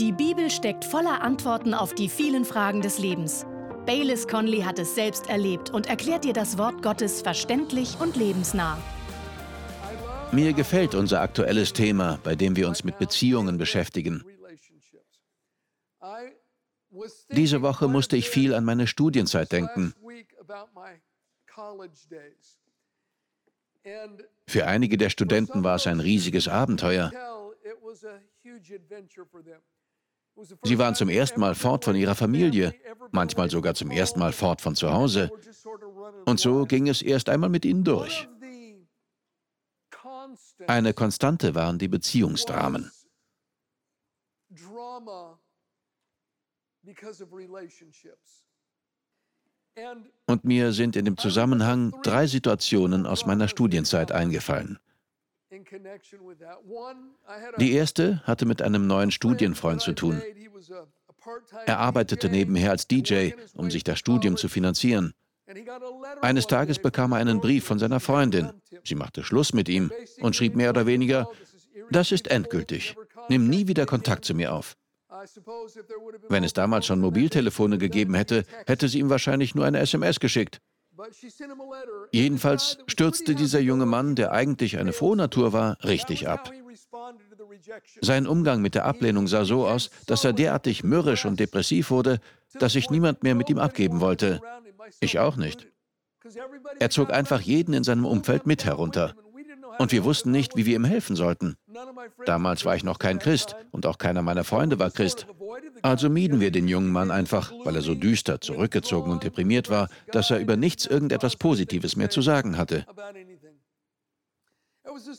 Die Bibel steckt voller Antworten auf die vielen Fragen des Lebens. Baylis Conley hat es selbst erlebt und erklärt dir das Wort Gottes verständlich und lebensnah. Mir gefällt unser aktuelles Thema, bei dem wir uns mit Beziehungen beschäftigen. Diese Woche musste ich viel an meine Studienzeit denken. Für einige der Studenten war es ein riesiges Abenteuer. Sie waren zum ersten Mal fort von ihrer Familie, manchmal sogar zum ersten Mal fort von zu Hause. Und so ging es erst einmal mit ihnen durch. Eine Konstante waren die Beziehungsdramen. Und mir sind in dem Zusammenhang drei Situationen aus meiner Studienzeit eingefallen. Die erste hatte mit einem neuen Studienfreund zu tun. Er arbeitete nebenher als DJ, um sich das Studium zu finanzieren. Eines Tages bekam er einen Brief von seiner Freundin. Sie machte Schluss mit ihm und schrieb mehr oder weniger, das ist endgültig. Nimm nie wieder Kontakt zu mir auf. Wenn es damals schon Mobiltelefone gegeben hätte, hätte sie ihm wahrscheinlich nur eine SMS geschickt. Jedenfalls stürzte dieser junge Mann, der eigentlich eine frohe Natur war, richtig ab. Sein Umgang mit der Ablehnung sah so aus, dass er derartig mürrisch und depressiv wurde, dass sich niemand mehr mit ihm abgeben wollte. Ich auch nicht. Er zog einfach jeden in seinem Umfeld mit herunter. Und wir wussten nicht, wie wir ihm helfen sollten. Damals war ich noch kein Christ und auch keiner meiner Freunde war Christ. Also mieden wir den jungen Mann einfach, weil er so düster, zurückgezogen und deprimiert war, dass er über nichts irgendetwas Positives mehr zu sagen hatte.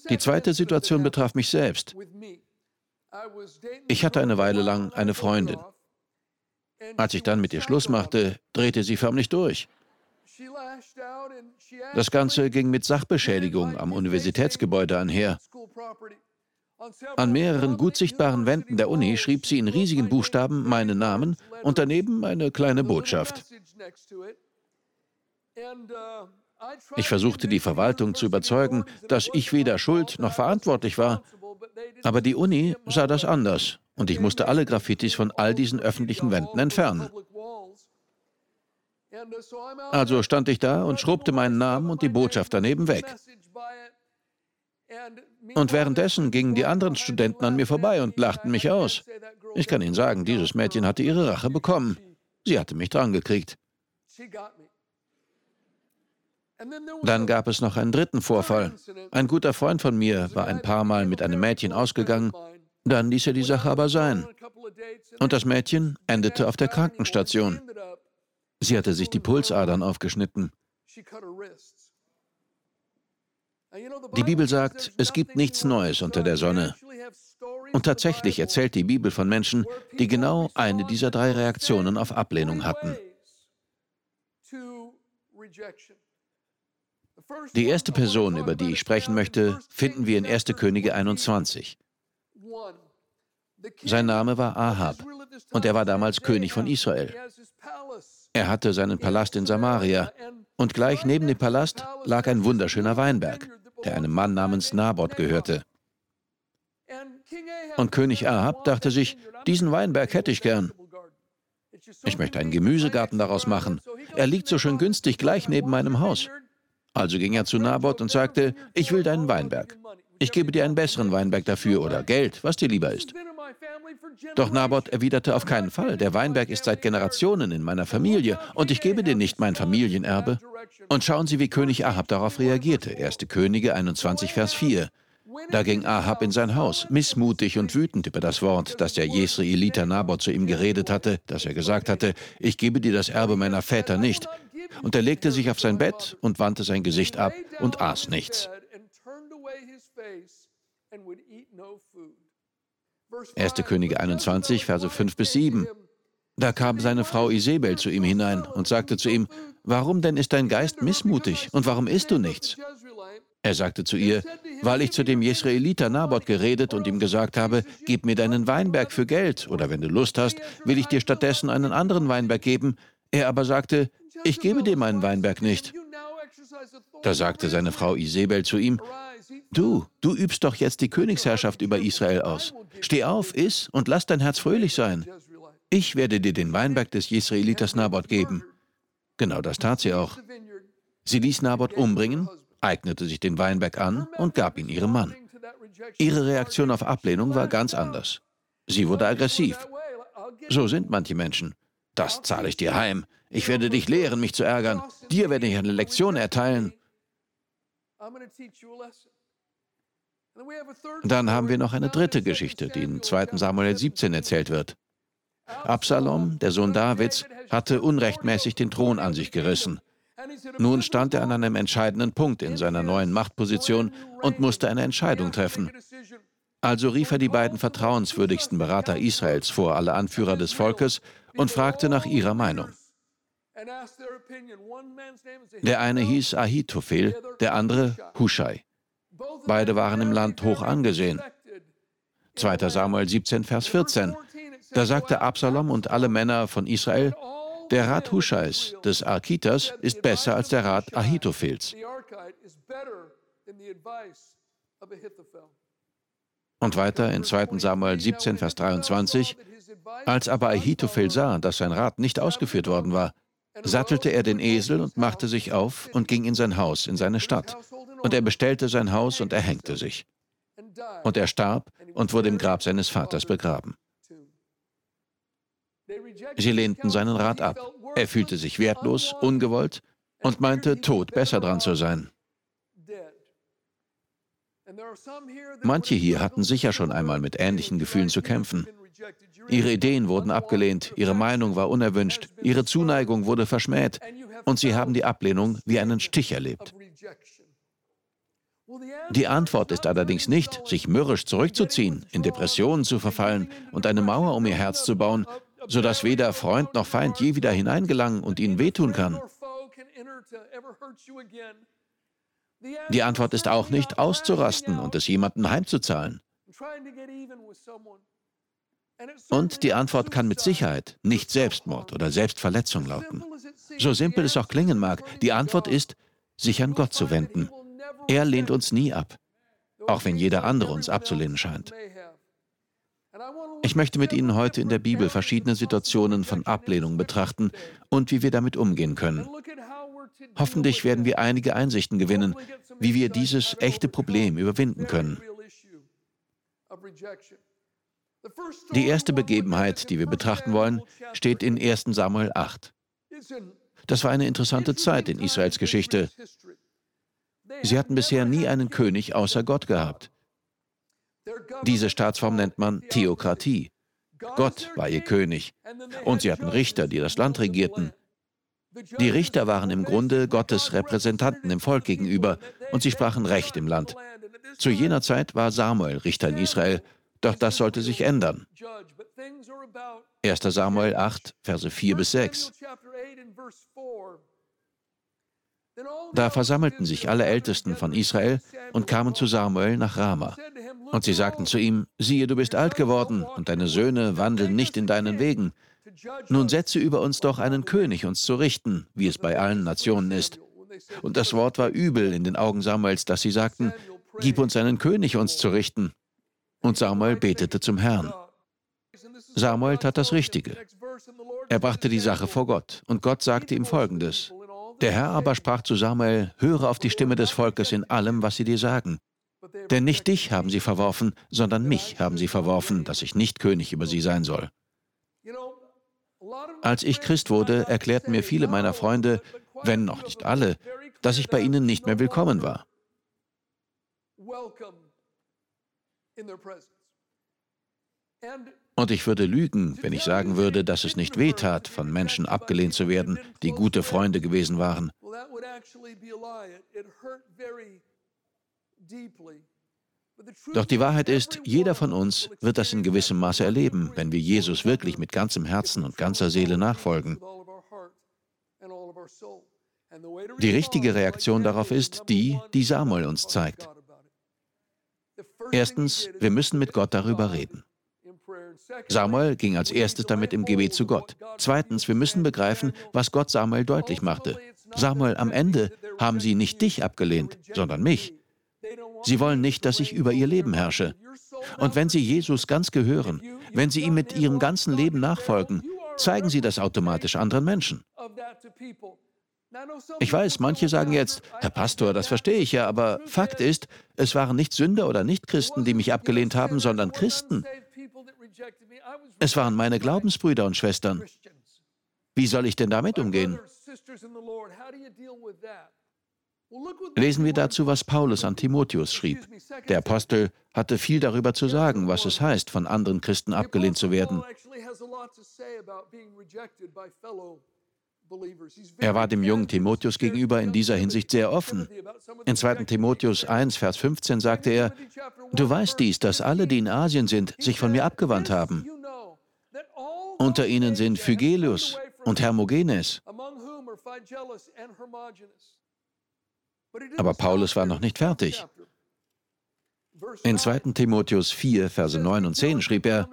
Die zweite Situation betraf mich selbst. Ich hatte eine Weile lang eine Freundin. Als ich dann mit ihr Schluss machte, drehte sie förmlich durch. Das Ganze ging mit Sachbeschädigung am Universitätsgebäude einher. An mehreren gut sichtbaren Wänden der Uni schrieb sie in riesigen Buchstaben meinen Namen und daneben eine kleine Botschaft. Ich versuchte die Verwaltung zu überzeugen, dass ich weder schuld noch verantwortlich war, aber die Uni sah das anders und ich musste alle Graffitis von all diesen öffentlichen Wänden entfernen. Also stand ich da und schrubbte meinen Namen und die Botschaft daneben weg. Und währenddessen gingen die anderen Studenten an mir vorbei und lachten mich aus. Ich kann Ihnen sagen, dieses Mädchen hatte ihre Rache bekommen. Sie hatte mich drangekriegt. Dann gab es noch einen dritten Vorfall. Ein guter Freund von mir war ein paar Mal mit einem Mädchen ausgegangen, dann ließ er die Sache aber sein. Und das Mädchen endete auf der Krankenstation. Sie hatte sich die Pulsadern aufgeschnitten. Die Bibel sagt, es gibt nichts Neues unter der Sonne. Und tatsächlich erzählt die Bibel von Menschen, die genau eine dieser drei Reaktionen auf Ablehnung hatten. Die erste Person, über die ich sprechen möchte, finden wir in 1. Könige 21. Sein Name war Ahab und er war damals König von Israel. Er hatte seinen Palast in Samaria und gleich neben dem Palast lag ein wunderschöner Weinberg der einem Mann namens Naboth gehörte. Und König Ahab dachte sich, diesen Weinberg hätte ich gern. Ich möchte einen Gemüsegarten daraus machen. Er liegt so schön günstig gleich neben meinem Haus. Also ging er zu Naboth und sagte, ich will deinen Weinberg. Ich gebe dir einen besseren Weinberg dafür oder Geld, was dir lieber ist. Doch Naboth erwiderte auf keinen Fall, der Weinberg ist seit Generationen in meiner Familie und ich gebe dir nicht mein Familienerbe. Und schauen Sie, wie König Ahab darauf reagierte. 1. Könige 21, Vers 4. Da ging Ahab in sein Haus, missmutig und wütend über das Wort, das der Jesraeliter Naboth zu ihm geredet hatte, dass er gesagt hatte, ich gebe dir das Erbe meiner Väter nicht. Und er legte sich auf sein Bett und wandte sein Gesicht ab und aß nichts. 1. Könige 21, Verse 5 bis 7. Da kam seine Frau Isabel zu ihm hinein und sagte zu ihm, Warum denn ist dein Geist missmutig und warum isst du nichts? Er sagte zu ihr, weil ich zu dem Jesraeliter Naboth geredet und ihm gesagt habe, gib mir deinen Weinberg für Geld, oder wenn du Lust hast, will ich dir stattdessen einen anderen Weinberg geben. Er aber sagte, ich gebe dir meinen Weinberg nicht. Da sagte seine Frau Isabel zu ihm, Du, du übst doch jetzt die Königsherrschaft über Israel aus. Steh auf, iss und lass dein Herz fröhlich sein. Ich werde dir den Weinberg des Jesraeliters Naboth geben. Genau das tat sie auch. Sie ließ Naboth umbringen, eignete sich den Weinberg an und gab ihn ihrem Mann. Ihre Reaktion auf Ablehnung war ganz anders. Sie wurde aggressiv. So sind manche Menschen. Das zahle ich dir heim. Ich werde dich lehren, mich zu ärgern. Dir werde ich eine Lektion erteilen. Dann haben wir noch eine dritte Geschichte, die in 2 Samuel 17 erzählt wird. Absalom, der Sohn Davids, hatte unrechtmäßig den Thron an sich gerissen. Nun stand er an einem entscheidenden Punkt in seiner neuen Machtposition und musste eine Entscheidung treffen. Also rief er die beiden vertrauenswürdigsten Berater Israels vor alle Anführer des Volkes und fragte nach ihrer Meinung. Der eine hieß Ahitophel, der andere Hushai. Beide waren im Land hoch angesehen. 2. Samuel 17, Vers 14. Da sagte Absalom und alle Männer von Israel, der Rat Hushais, des Arkitas, ist besser als der Rat Ahitophels. Und weiter in 2. Samuel 17, Vers 23, als aber Ahitophel sah, dass sein Rat nicht ausgeführt worden war, sattelte er den Esel und machte sich auf und ging in sein Haus, in seine Stadt. Und er bestellte sein Haus und erhängte sich. Und er starb und wurde im Grab seines Vaters begraben. Sie lehnten seinen Rat ab. Er fühlte sich wertlos, ungewollt und meinte, tot besser dran zu sein. Manche hier hatten sicher schon einmal mit ähnlichen Gefühlen zu kämpfen. Ihre Ideen wurden abgelehnt, ihre Meinung war unerwünscht, ihre Zuneigung wurde verschmäht und sie haben die Ablehnung wie einen Stich erlebt. Die Antwort ist allerdings nicht, sich mürrisch zurückzuziehen, in Depressionen zu verfallen und eine Mauer um ihr Herz zu bauen, sodass weder Freund noch Feind je wieder hineingelangen und ihnen wehtun kann. Die Antwort ist auch nicht auszurasten und es jemandem heimzuzahlen. Und die Antwort kann mit Sicherheit nicht Selbstmord oder Selbstverletzung lauten. So simpel es auch klingen mag, die Antwort ist, sich an Gott zu wenden. Er lehnt uns nie ab, auch wenn jeder andere uns abzulehnen scheint. Ich möchte mit Ihnen heute in der Bibel verschiedene Situationen von Ablehnung betrachten und wie wir damit umgehen können. Hoffentlich werden wir einige Einsichten gewinnen, wie wir dieses echte Problem überwinden können. Die erste Begebenheit, die wir betrachten wollen, steht in 1 Samuel 8. Das war eine interessante Zeit in Israels Geschichte. Sie hatten bisher nie einen König außer Gott gehabt. Diese Staatsform nennt man Theokratie. Gott war ihr König. Und sie hatten Richter, die das Land regierten. Die Richter waren im Grunde Gottes Repräsentanten dem Volk gegenüber und sie sprachen Recht im Land. Zu jener Zeit war Samuel Richter in Israel doch das sollte sich ändern. 1 Samuel 8, Verse 4 bis 6. Da versammelten sich alle Ältesten von Israel und kamen zu Samuel nach Rama. Und sie sagten zu ihm, siehe, du bist alt geworden und deine Söhne wandeln nicht in deinen Wegen. Nun setze über uns doch einen König, uns zu richten, wie es bei allen Nationen ist. Und das Wort war übel in den Augen Samuels, dass sie sagten, gib uns einen König, uns zu richten. Und Samuel betete zum Herrn. Samuel tat das Richtige. Er brachte die Sache vor Gott, und Gott sagte ihm Folgendes. Der Herr aber sprach zu Samuel, höre auf die Stimme des Volkes in allem, was sie dir sagen. Denn nicht dich haben sie verworfen, sondern mich haben sie verworfen, dass ich nicht König über sie sein soll. Als ich Christ wurde, erklärten mir viele meiner Freunde, wenn noch nicht alle, dass ich bei ihnen nicht mehr willkommen war. Und ich würde lügen, wenn ich sagen würde, dass es nicht wehtat, von Menschen abgelehnt zu werden, die gute Freunde gewesen waren. Doch die Wahrheit ist, jeder von uns wird das in gewissem Maße erleben, wenn wir Jesus wirklich mit ganzem Herzen und ganzer Seele nachfolgen. Die richtige Reaktion darauf ist die, die Samuel uns zeigt. Erstens, wir müssen mit Gott darüber reden. Samuel ging als erstes damit im Gebet zu Gott. Zweitens, wir müssen begreifen, was Gott Samuel deutlich machte. Samuel, am Ende haben sie nicht dich abgelehnt, sondern mich. Sie wollen nicht, dass ich über ihr Leben herrsche. Und wenn Sie Jesus ganz gehören, wenn Sie ihm mit Ihrem ganzen Leben nachfolgen, zeigen Sie das automatisch anderen Menschen. Ich weiß, manche sagen jetzt, Herr Pastor, das verstehe ich ja, aber Fakt ist, es waren nicht Sünder oder Nichtchristen, die mich abgelehnt haben, sondern Christen. Es waren meine Glaubensbrüder und Schwestern. Wie soll ich denn damit umgehen? Lesen wir dazu, was Paulus an Timotheus schrieb. Der Apostel hatte viel darüber zu sagen, was es heißt, von anderen Christen abgelehnt zu werden. Er war dem jungen Timotheus gegenüber in dieser Hinsicht sehr offen. In 2. Timotheus 1, Vers 15 sagte er, Du weißt dies, dass alle, die in Asien sind, sich von mir abgewandt haben. Unter ihnen sind Phygelius und Hermogenes. Aber Paulus war noch nicht fertig. In 2. Timotheus 4, Verse 9 und 10 schrieb er,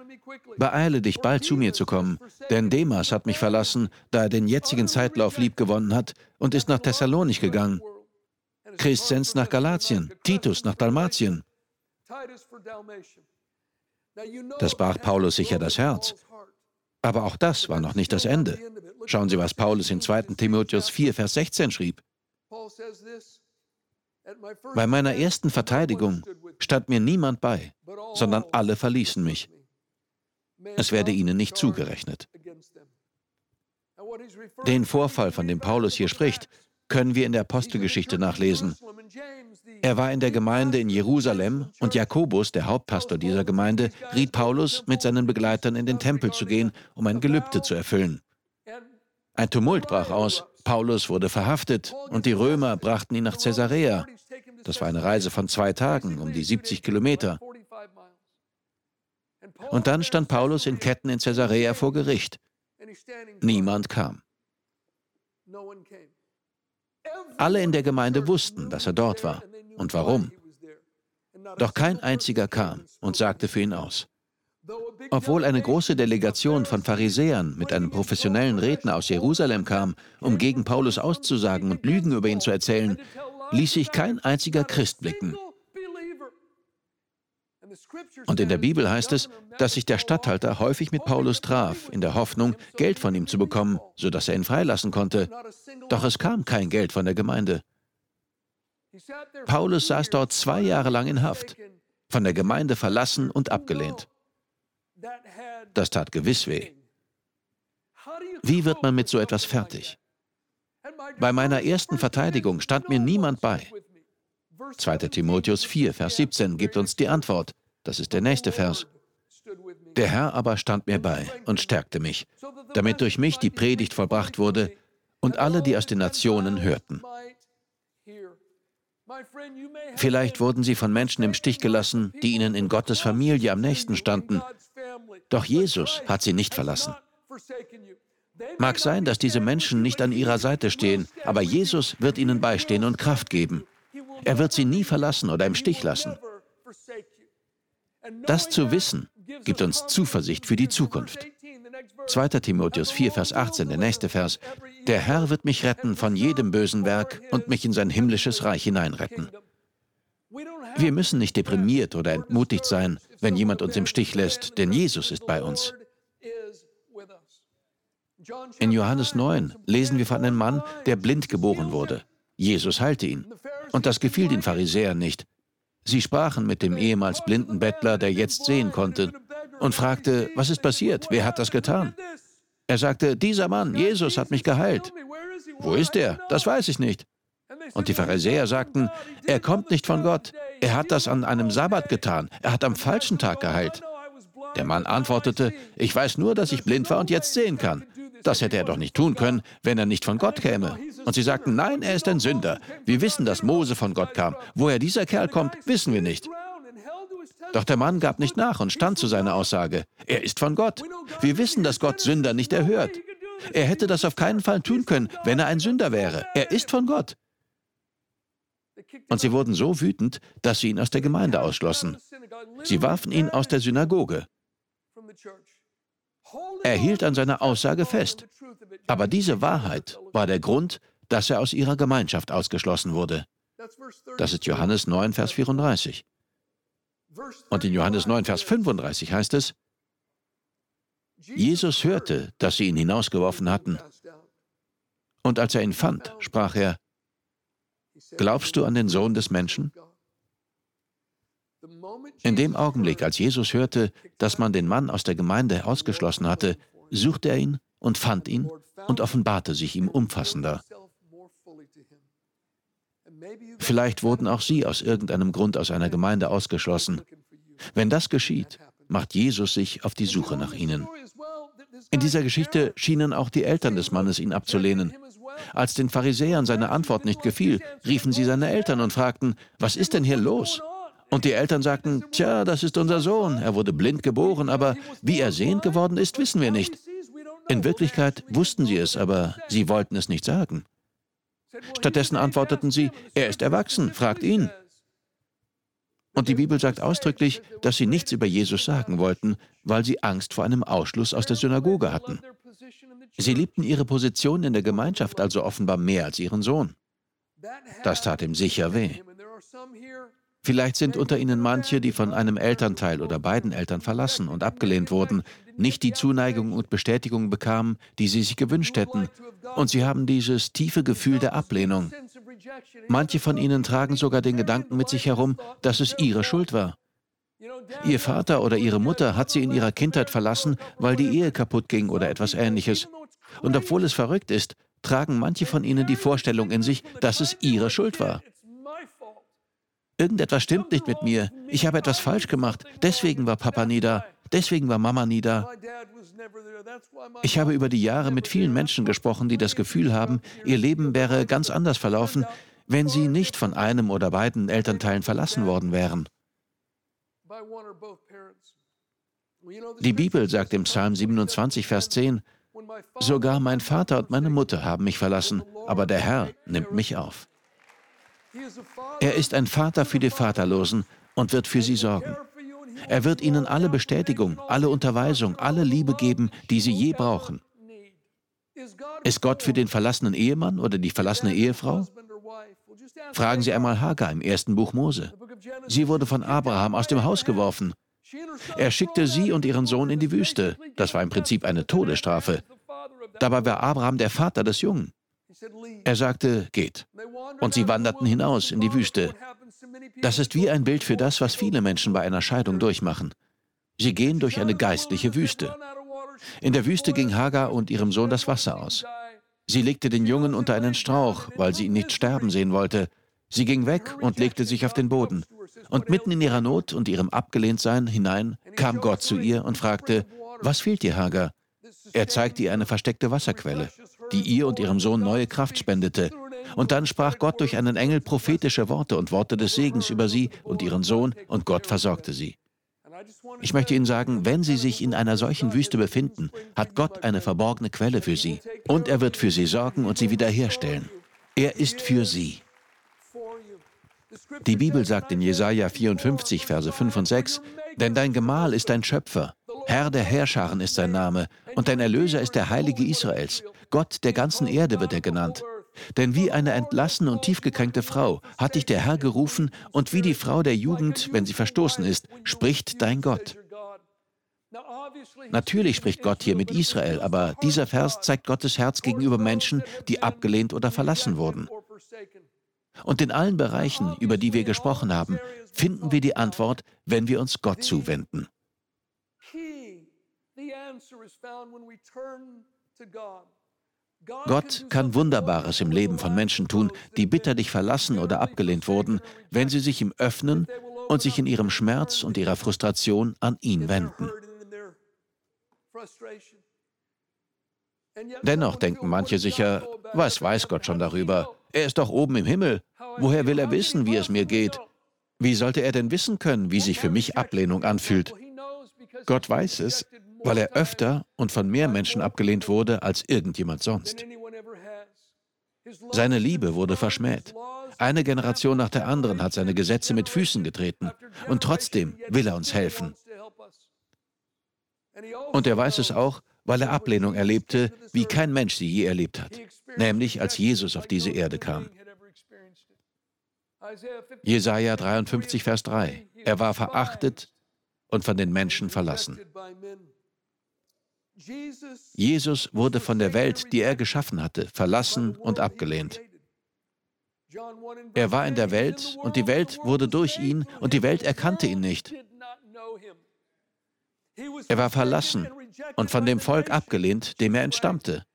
Beeile dich bald zu mir zu kommen, denn Demas hat mich verlassen, da er den jetzigen Zeitlauf liebgewonnen hat und ist nach Thessalonich gegangen. Crescens nach Galatien, Titus nach Dalmatien. Das brach Paulus sicher das Herz. Aber auch das war noch nicht das Ende. Schauen Sie, was Paulus in 2. Timotheus 4, Vers 16 schrieb. Bei meiner ersten Verteidigung stand mir niemand bei, sondern alle verließen mich. Es werde ihnen nicht zugerechnet. Den Vorfall, von dem Paulus hier spricht, können wir in der Apostelgeschichte nachlesen. Er war in der Gemeinde in Jerusalem und Jakobus, der Hauptpastor dieser Gemeinde, riet Paulus, mit seinen Begleitern in den Tempel zu gehen, um ein Gelübde zu erfüllen. Ein Tumult brach aus, Paulus wurde verhaftet und die Römer brachten ihn nach Caesarea. Das war eine Reise von zwei Tagen, um die 70 Kilometer. Und dann stand Paulus in Ketten in Caesarea vor Gericht. Niemand kam. Alle in der Gemeinde wussten, dass er dort war und warum. Doch kein einziger kam und sagte für ihn aus. Obwohl eine große Delegation von Pharisäern mit einem professionellen Redner aus Jerusalem kam, um gegen Paulus auszusagen und Lügen über ihn zu erzählen, ließ sich kein einziger Christ blicken. Und in der Bibel heißt es, dass sich der Statthalter häufig mit Paulus traf, in der Hoffnung, Geld von ihm zu bekommen, sodass er ihn freilassen konnte. Doch es kam kein Geld von der Gemeinde. Paulus saß dort zwei Jahre lang in Haft, von der Gemeinde verlassen und abgelehnt. Das tat gewiss weh. Wie wird man mit so etwas fertig? Bei meiner ersten Verteidigung stand mir niemand bei. 2. Timotheus 4, Vers 17 gibt uns die Antwort. Das ist der nächste Vers. Der Herr aber stand mir bei und stärkte mich, damit durch mich die Predigt vollbracht wurde und alle, die aus den Nationen hörten. Vielleicht wurden sie von Menschen im Stich gelassen, die ihnen in Gottes Familie am nächsten standen. Doch Jesus hat sie nicht verlassen. Mag sein, dass diese Menschen nicht an ihrer Seite stehen, aber Jesus wird ihnen beistehen und Kraft geben. Er wird sie nie verlassen oder im Stich lassen. Das zu wissen, gibt uns Zuversicht für die Zukunft. 2. Timotheus 4, Vers 18, der nächste Vers. Der Herr wird mich retten von jedem bösen Werk und mich in sein himmlisches Reich hineinretten. Wir müssen nicht deprimiert oder entmutigt sein, wenn jemand uns im Stich lässt, denn Jesus ist bei uns. In Johannes 9 lesen wir von einem Mann, der blind geboren wurde. Jesus heilte ihn. Und das gefiel den Pharisäern nicht. Sie sprachen mit dem ehemals blinden Bettler, der jetzt sehen konnte, und fragte, was ist passiert? Wer hat das getan? Er sagte, dieser Mann, Jesus, hat mich geheilt. Wo ist er? Das weiß ich nicht. Und die Pharisäer sagten, er kommt nicht von Gott. Er hat das an einem Sabbat getan. Er hat am falschen Tag geheilt. Der Mann antwortete, ich weiß nur, dass ich blind war und jetzt sehen kann. Das hätte er doch nicht tun können, wenn er nicht von Gott käme. Und sie sagten, nein, er ist ein Sünder. Wir wissen, dass Mose von Gott kam. Woher dieser Kerl kommt, wissen wir nicht. Doch der Mann gab nicht nach und stand zu seiner Aussage. Er ist von Gott. Wir wissen, dass Gott Sünder nicht erhört. Er hätte das auf keinen Fall tun können, wenn er ein Sünder wäre. Er ist von Gott. Und sie wurden so wütend, dass sie ihn aus der Gemeinde ausschlossen. Sie warfen ihn aus der Synagoge. Er hielt an seiner Aussage fest. Aber diese Wahrheit war der Grund, dass er aus ihrer Gemeinschaft ausgeschlossen wurde. Das ist Johannes 9, Vers 34. Und in Johannes 9, Vers 35 heißt es, Jesus hörte, dass sie ihn hinausgeworfen hatten. Und als er ihn fand, sprach er, Glaubst du an den Sohn des Menschen? In dem Augenblick, als Jesus hörte, dass man den Mann aus der Gemeinde ausgeschlossen hatte, suchte er ihn und fand ihn und offenbarte sich ihm umfassender. Vielleicht wurden auch Sie aus irgendeinem Grund aus einer Gemeinde ausgeschlossen. Wenn das geschieht, macht Jesus sich auf die Suche nach Ihnen. In dieser Geschichte schienen auch die Eltern des Mannes ihn abzulehnen. Als den Pharisäern seine Antwort nicht gefiel, riefen sie seine Eltern und fragten, was ist denn hier los? Und die Eltern sagten, tja, das ist unser Sohn, er wurde blind geboren, aber wie er sehend geworden ist, wissen wir nicht. In Wirklichkeit wussten sie es, aber sie wollten es nicht sagen. Stattdessen antworteten sie, er ist erwachsen, fragt ihn. Und die Bibel sagt ausdrücklich, dass sie nichts über Jesus sagen wollten, weil sie Angst vor einem Ausschluss aus der Synagoge hatten. Sie liebten ihre Position in der Gemeinschaft also offenbar mehr als ihren Sohn. Das tat ihm sicher weh. Vielleicht sind unter ihnen manche, die von einem Elternteil oder beiden Eltern verlassen und abgelehnt wurden, nicht die Zuneigung und Bestätigung bekamen, die sie sich gewünscht hätten, und sie haben dieses tiefe Gefühl der Ablehnung. Manche von ihnen tragen sogar den Gedanken mit sich herum, dass es ihre Schuld war. Ihr Vater oder ihre Mutter hat sie in ihrer Kindheit verlassen, weil die Ehe kaputt ging oder etwas ähnliches. Und obwohl es verrückt ist, tragen manche von ihnen die Vorstellung in sich, dass es ihre Schuld war. Irgendetwas stimmt nicht mit mir. Ich habe etwas falsch gemacht. Deswegen war Papa nie da. Deswegen war Mama nie da. Ich habe über die Jahre mit vielen Menschen gesprochen, die das Gefühl haben, ihr Leben wäre ganz anders verlaufen, wenn sie nicht von einem oder beiden Elternteilen verlassen worden wären. Die Bibel sagt im Psalm 27, Vers 10, Sogar mein Vater und meine Mutter haben mich verlassen, aber der Herr nimmt mich auf. Er ist ein Vater für die Vaterlosen und wird für sie sorgen. Er wird ihnen alle Bestätigung, alle Unterweisung, alle Liebe geben, die sie je brauchen. Ist Gott für den verlassenen Ehemann oder die verlassene Ehefrau? Fragen Sie einmal Hagar im ersten Buch Mose. Sie wurde von Abraham aus dem Haus geworfen. Er schickte sie und ihren Sohn in die Wüste. Das war im Prinzip eine Todesstrafe. Dabei war Abraham der Vater des Jungen. Er sagte, geht. Und sie wanderten hinaus in die Wüste. Das ist wie ein Bild für das, was viele Menschen bei einer Scheidung durchmachen. Sie gehen durch eine geistliche Wüste. In der Wüste ging Hagar und ihrem Sohn das Wasser aus. Sie legte den Jungen unter einen Strauch, weil sie ihn nicht sterben sehen wollte. Sie ging weg und legte sich auf den Boden. Und mitten in ihrer Not und ihrem Abgelehntsein hinein kam Gott zu ihr und fragte, was fehlt dir, Hagar? Er zeigte ihr eine versteckte Wasserquelle, die ihr und ihrem Sohn neue Kraft spendete. Und dann sprach Gott durch einen Engel prophetische Worte und Worte des Segens über sie und ihren Sohn, und Gott versorgte sie. Ich möchte Ihnen sagen, wenn Sie sich in einer solchen Wüste befinden, hat Gott eine verborgene Quelle für Sie. Und er wird für Sie sorgen und Sie wiederherstellen. Er ist für Sie. Die Bibel sagt in Jesaja 54, Verse 5 und 6, denn dein Gemahl ist dein Schöpfer, Herr der Herrscharen ist sein Name, und dein Erlöser ist der Heilige Israels. Gott der ganzen Erde wird er genannt. Denn wie eine entlassene und tiefgekränkte Frau hat dich der Herr gerufen, und wie die Frau der Jugend, wenn sie verstoßen ist, spricht dein Gott. Natürlich spricht Gott hier mit Israel, aber dieser Vers zeigt Gottes Herz gegenüber Menschen, die abgelehnt oder verlassen wurden. Und in allen Bereichen, über die wir gesprochen haben, finden wir die Antwort, wenn wir uns Gott zuwenden. Gott kann Wunderbares im Leben von Menschen tun, die bitterlich verlassen oder abgelehnt wurden, wenn sie sich ihm öffnen und sich in ihrem Schmerz und ihrer Frustration an ihn wenden. Dennoch denken manche sicher, was weiß Gott schon darüber? Er ist doch oben im Himmel. Woher will er wissen, wie es mir geht? Wie sollte er denn wissen können, wie sich für mich Ablehnung anfühlt? Gott weiß es, weil er öfter und von mehr Menschen abgelehnt wurde als irgendjemand sonst. Seine Liebe wurde verschmäht. Eine Generation nach der anderen hat seine Gesetze mit Füßen getreten. Und trotzdem will er uns helfen. Und er weiß es auch, weil er Ablehnung erlebte, wie kein Mensch sie je erlebt hat, nämlich als Jesus auf diese Erde kam. Jesaja 53, Vers 3. Er war verachtet und von den Menschen verlassen. Jesus wurde von der Welt, die er geschaffen hatte, verlassen und abgelehnt. Er war in der Welt und die Welt wurde durch ihn und die Welt erkannte ihn nicht. Er war verlassen und von dem Volk abgelehnt, dem er entstammte.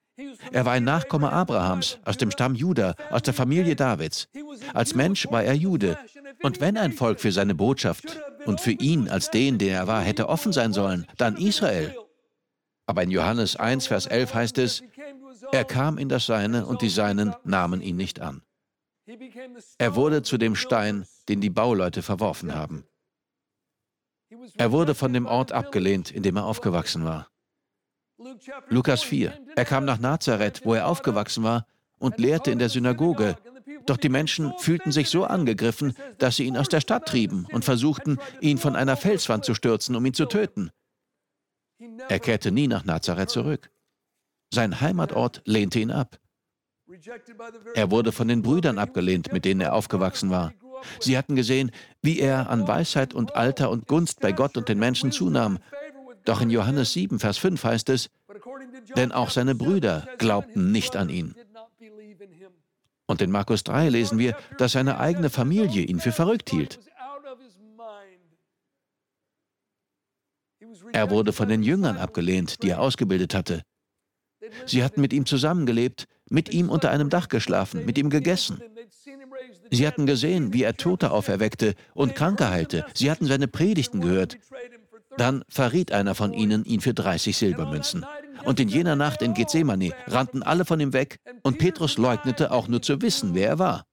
Er war ein Nachkomme Abrahams, aus dem Stamm Juda, aus der Familie Davids. Als Mensch war er Jude. Und wenn ein Volk für seine Botschaft und für ihn als den, den er war, hätte offen sein sollen, dann Israel. Aber in Johannes 1, Vers 11 heißt es, er kam in das Seine und die Seinen nahmen ihn nicht an. Er wurde zu dem Stein, den die Bauleute verworfen haben. Er wurde von dem Ort abgelehnt, in dem er aufgewachsen war. Lukas 4. Er kam nach Nazareth, wo er aufgewachsen war, und lehrte in der Synagoge. Doch die Menschen fühlten sich so angegriffen, dass sie ihn aus der Stadt trieben und versuchten, ihn von einer Felswand zu stürzen, um ihn zu töten. Er kehrte nie nach Nazareth zurück. Sein Heimatort lehnte ihn ab. Er wurde von den Brüdern abgelehnt, mit denen er aufgewachsen war. Sie hatten gesehen, wie er an Weisheit und Alter und Gunst bei Gott und den Menschen zunahm. Doch in Johannes 7, Vers 5 heißt es, denn auch seine Brüder glaubten nicht an ihn. Und in Markus 3 lesen wir, dass seine eigene Familie ihn für verrückt hielt. Er wurde von den Jüngern abgelehnt, die er ausgebildet hatte. Sie hatten mit ihm zusammengelebt, mit ihm unter einem Dach geschlafen, mit ihm gegessen. Sie hatten gesehen, wie er Tote auferweckte und Kranke heilte. Sie hatten seine Predigten gehört. Dann verriet einer von ihnen ihn für 30 Silbermünzen. Und in jener Nacht in Gethsemane rannten alle von ihm weg und Petrus leugnete auch nur zu wissen, wer er war.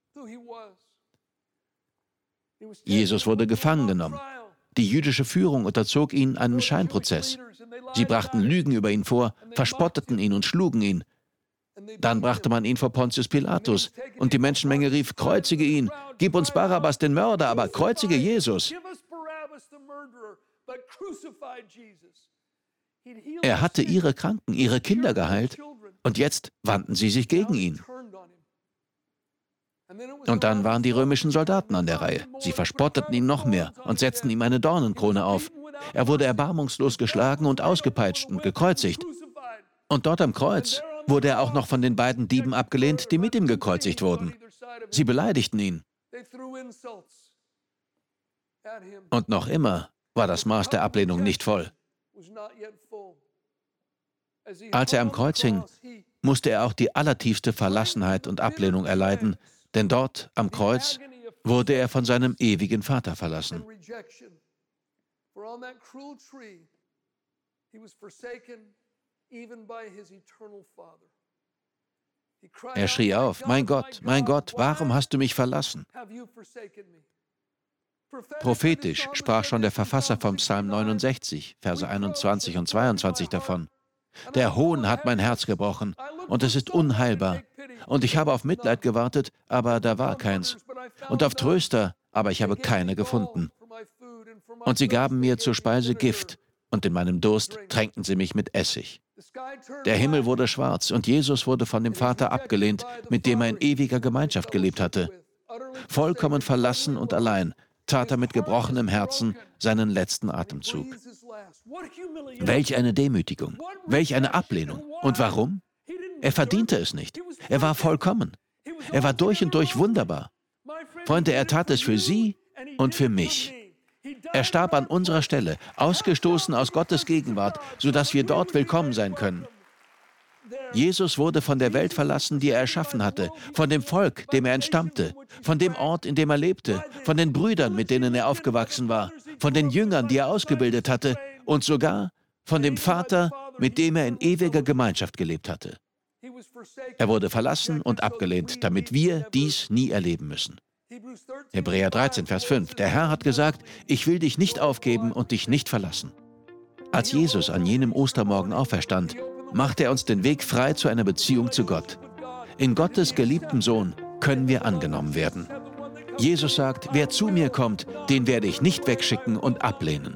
Jesus wurde gefangen genommen. Die jüdische Führung unterzog ihn einem Scheinprozess. Sie brachten Lügen über ihn vor, verspotteten ihn und schlugen ihn. Dann brachte man ihn vor Pontius Pilatus und die Menschenmenge rief, kreuzige ihn, gib uns Barabbas den Mörder, aber kreuzige Jesus. Er hatte ihre Kranken, ihre Kinder geheilt und jetzt wandten sie sich gegen ihn. Und dann waren die römischen Soldaten an der Reihe. Sie verspotteten ihn noch mehr und setzten ihm eine Dornenkrone auf. Er wurde erbarmungslos geschlagen und ausgepeitscht und gekreuzigt. Und dort am Kreuz wurde er auch noch von den beiden Dieben abgelehnt, die mit ihm gekreuzigt wurden. Sie beleidigten ihn. Und noch immer war das Maß der Ablehnung nicht voll. Als er am Kreuz hing, musste er auch die allertiefste Verlassenheit und Ablehnung erleiden, denn dort am Kreuz wurde er von seinem ewigen Vater verlassen. Er schrie auf, mein Gott, mein Gott, warum hast du mich verlassen? Prophetisch sprach schon der Verfasser vom Psalm 69, Verse 21 und 22 davon. Der Hohn hat mein Herz gebrochen und es ist unheilbar. Und ich habe auf Mitleid gewartet, aber da war keins. Und auf Tröster, aber ich habe keine gefunden. Und sie gaben mir zur Speise Gift, und in meinem Durst tränkten sie mich mit Essig. Der Himmel wurde schwarz, und Jesus wurde von dem Vater abgelehnt, mit dem er in ewiger Gemeinschaft gelebt hatte. Vollkommen verlassen und allein tat er mit gebrochenem Herzen seinen letzten Atemzug. Welch eine Demütigung, welch eine Ablehnung. Und warum? Er verdiente es nicht. Er war vollkommen. Er war durch und durch wunderbar. Freunde, er tat es für Sie und für mich. Er starb an unserer Stelle, ausgestoßen aus Gottes Gegenwart, sodass wir dort willkommen sein können. Jesus wurde von der Welt verlassen, die er erschaffen hatte, von dem Volk, dem er entstammte, von dem Ort, in dem er lebte, von den Brüdern, mit denen er aufgewachsen war, von den Jüngern, die er ausgebildet hatte und sogar von dem Vater, mit dem er in ewiger Gemeinschaft gelebt hatte. Er wurde verlassen und abgelehnt, damit wir dies nie erleben müssen. Hebräer 13, Vers 5. Der Herr hat gesagt, ich will dich nicht aufgeben und dich nicht verlassen. Als Jesus an jenem Ostermorgen auferstand, macht er uns den Weg frei zu einer Beziehung zu Gott. In Gottes geliebtem Sohn können wir angenommen werden. Jesus sagt, wer zu mir kommt, den werde ich nicht wegschicken und ablehnen.